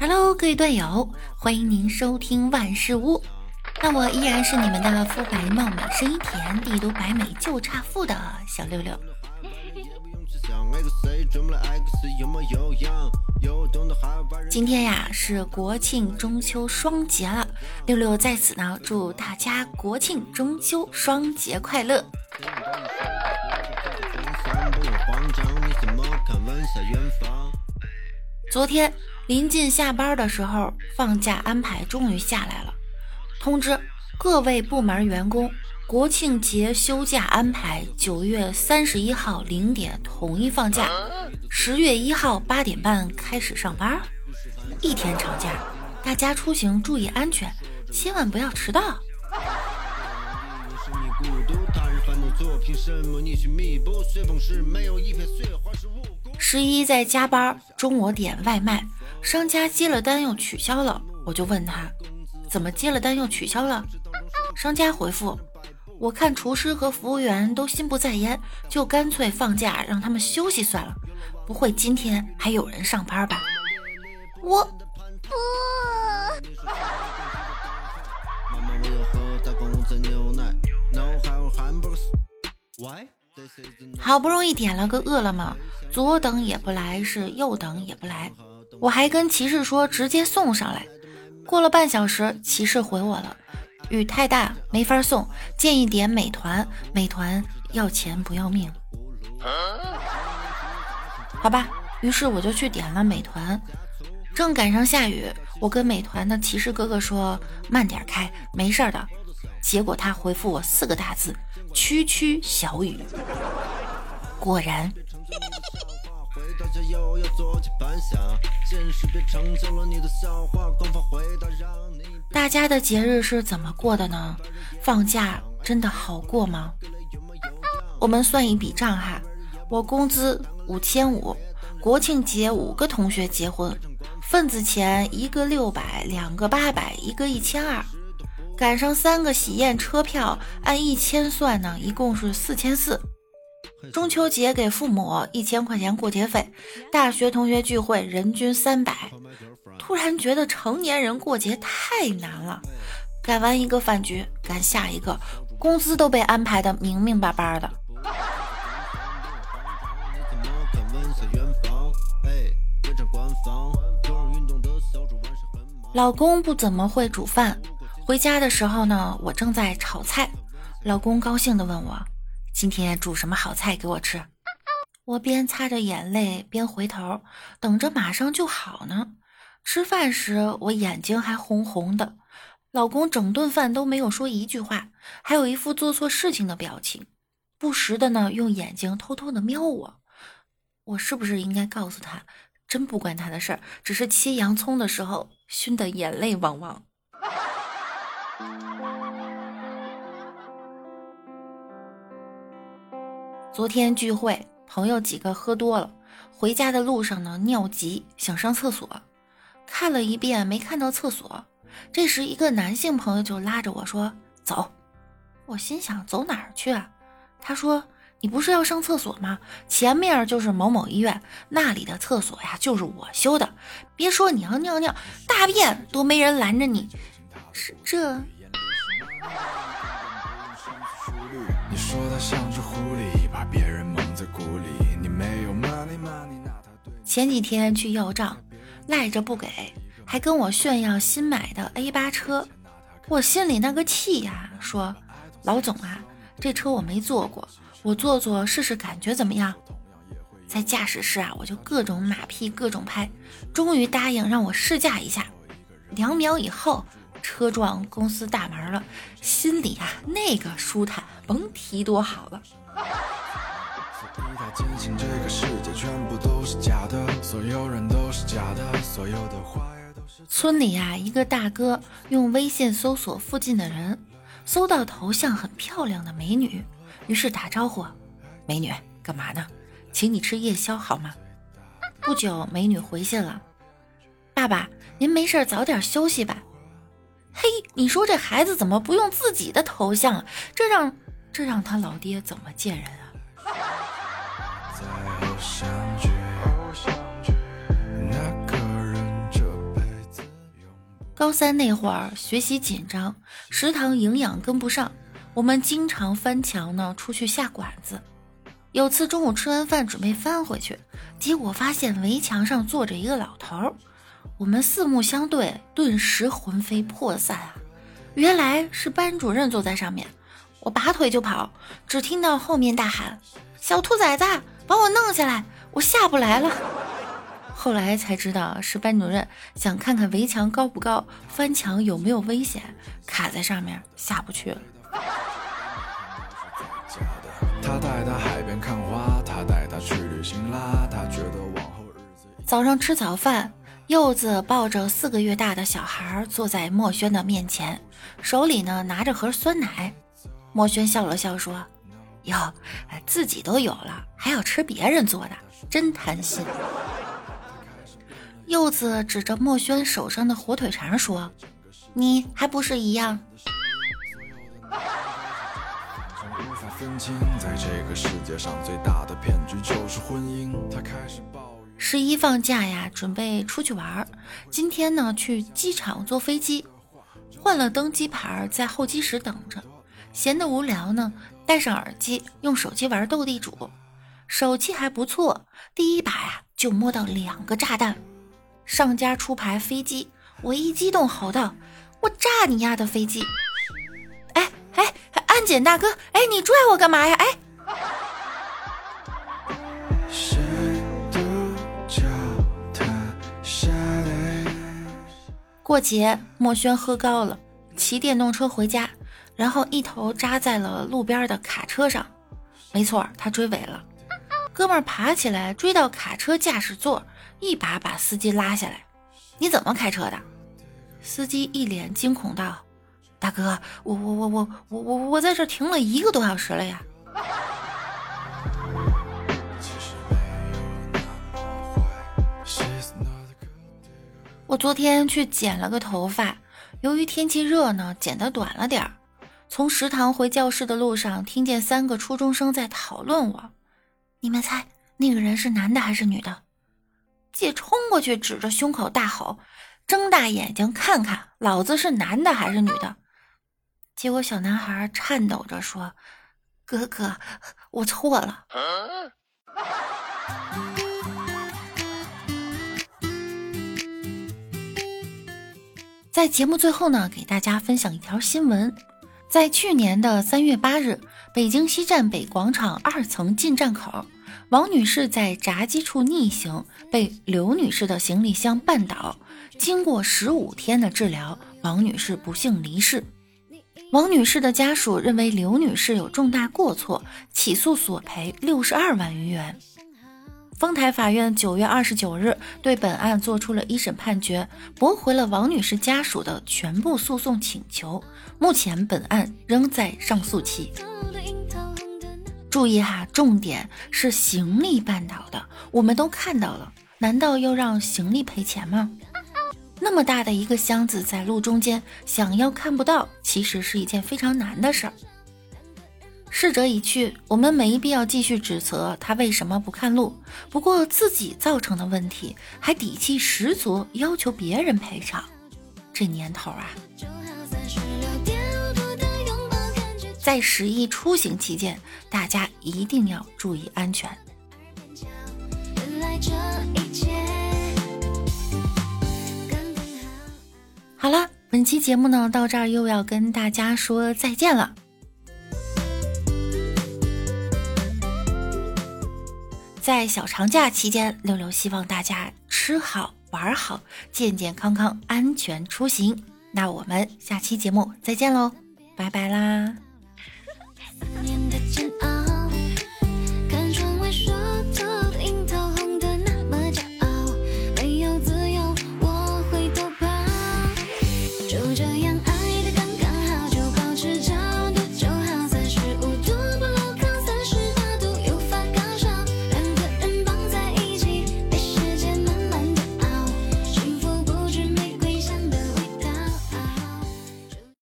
Hello，各位段友，欢迎您收听万事屋。那我依然是你们的肤白貌美、声音甜、地都白美就差富的小六六。今天呀是国庆中秋双节了，六六在此呢祝大家国庆中秋双节快乐。昨天临近下班的时候，放假安排终于下来了，通知各位部门员工。国庆节休假安排，九月三十一号零点统一放假，十月一号八点半开始上班，一天长假，大家出行注意安全，千万不要迟到。十一在加班，中午点外卖，商家接了单又取消了，我就问他，怎么接了单又取消了？商家回复。我看厨师和服务员都心不在焉，就干脆放假让他们休息算了。不会今天还有人上班吧？我不。好不容易点了个饿了么，左等也不来，是右等也不来。我还跟骑士说直接送上来。过了半小时，骑士回我了。雨太大，没法送，建议点美团。美团要钱不要命，好吧。于是我就去点了美团。正赶上下雨，我跟美团的骑士哥哥说慢点开，没事的。结果他回复我四个大字：区区小雨。果然。大家的节日是怎么过的呢？放假真的好过吗？我们算一笔账哈，我工资五千五，国庆节五个同学结婚，份子钱一个六百，两个八百，一个一千二，赶上三个喜宴车票，按一千算呢，一共是四千四。中秋节给父母一千块钱过节费，大学同学聚会人均三百。突然觉得成年人过节太难了，赶完一个饭局赶下一个，工资都被安排的明明白白的。老公不怎么会煮饭，回家的时候呢，我正在炒菜，老公高兴的问我，今天煮什么好菜给我吃？我边擦着眼泪边回头，等着马上就好呢。吃饭时，我眼睛还红红的，老公整顿饭都没有说一句话，还有一副做错事情的表情，不时的呢用眼睛偷偷的瞄我。我是不是应该告诉他，真不关他的事儿，只是切洋葱的时候熏得眼泪汪汪。昨天聚会，朋友几个喝多了，回家的路上呢尿急，想上厕所。看了一遍没看到厕所，这时一个男性朋友就拉着我说：“走。”我心想：“走哪儿去啊？”他说：“你不是要上厕所吗？前面就是某某医院，那里的厕所呀就是我修的。别说你要尿尿大便都没人拦着你，是这。”前几天去要账。赖着不给，还跟我炫耀新买的 A 八车，我心里那个气呀！说老总啊，这车我没坐过，我坐坐试试感觉怎么样？在驾驶室啊，我就各种马屁各种拍，终于答应让我试驾一下。两秒以后，车撞公司大门了，心里啊那个舒坦，甭提多好了。村里啊，一个大哥用微信搜索附近的人，搜到头像很漂亮的美女，于是打招呼：“美女，干嘛呢？请你吃夜宵好吗？”不久，美女回信了：“爸爸，您没事早点休息吧。”嘿，你说这孩子怎么不用自己的头像？这让这让他老爹怎么见人啊？高三那会儿学习紧张，食堂营养跟不上，我们经常翻墙呢出去下馆子。有次中午吃完饭准备翻回去，结果发现围墙上坐着一个老头儿，我们四目相对，顿时魂飞魄散啊！原来是班主任坐在上面，我拔腿就跑，只听到后面大喊：“小兔崽子，把我弄下来，我下不来了。”后来才知道是班主任想看看围墙高不高，翻墙有没有危险，卡在上面下不去了。早上吃早饭，柚子抱着四个月大的小孩坐在墨轩的面前，手里呢拿着盒酸奶。墨轩笑了笑说：“哟，自己都有了，还要吃别人做的，真贪心。”柚子指着墨轩手上的火腿肠说：“你还不是一样？”十一放假呀，准备出去玩儿。今天呢，去机场坐飞机，换了登机牌，在候机室等着。闲得无聊呢，戴上耳机，用手机玩斗地主，手气还不错。第一把呀，就摸到两个炸弹。上家出牌飞机，我一激动吼道：“我炸你丫的飞机！”哎哎，安检大哥，哎，你拽我干嘛呀？哎！过节，墨轩喝高了，骑电动车回家，然后一头扎在了路边的卡车上。没错，他追尾了。哥们儿爬起来追到卡车驾驶座。一把把司机拉下来，你怎么开车的？司机一脸惊恐道：“大哥，我我我我我我我在这停了一个多小时了呀！”我昨天去剪了个头发，由于天气热呢，剪得短了点儿。从食堂回教室的路上，听见三个初中生在讨论我。你们猜那个人是男的还是女的？姐冲过去，指着胸口大吼：“睁大眼睛看看，老子是男的还是女的？”结果小男孩颤抖着说：“哥哥，我错了。”在节目最后呢，给大家分享一条新闻：在去年的三月八日，北京西站北广场二层进站口。王女士在闸机处逆行，被刘女士的行李箱绊倒。经过十五天的治疗，王女士不幸离世。王女士的家属认为刘女士有重大过错，起诉索赔六十二万余元。丰台法院九月二十九日对本案作出了一审判决，驳回了王女士家属的全部诉讼请求。目前本案仍在上诉期。注意哈，重点是行李绊倒的，我们都看到了，难道要让行李赔钱吗？那么大的一个箱子在路中间，想要看不到，其实是一件非常难的事儿。逝者已去，我们没必要继续指责他为什么不看路。不过自己造成的问题，还底气十足要求别人赔偿，这年头啊！在十一出行期间，大家一定要注意安全。好了，本期节目呢到这儿又要跟大家说再见了。在小长假期间，六六希望大家吃好玩好，健健康康，安全出行。那我们下期节目再见喽，拜拜啦。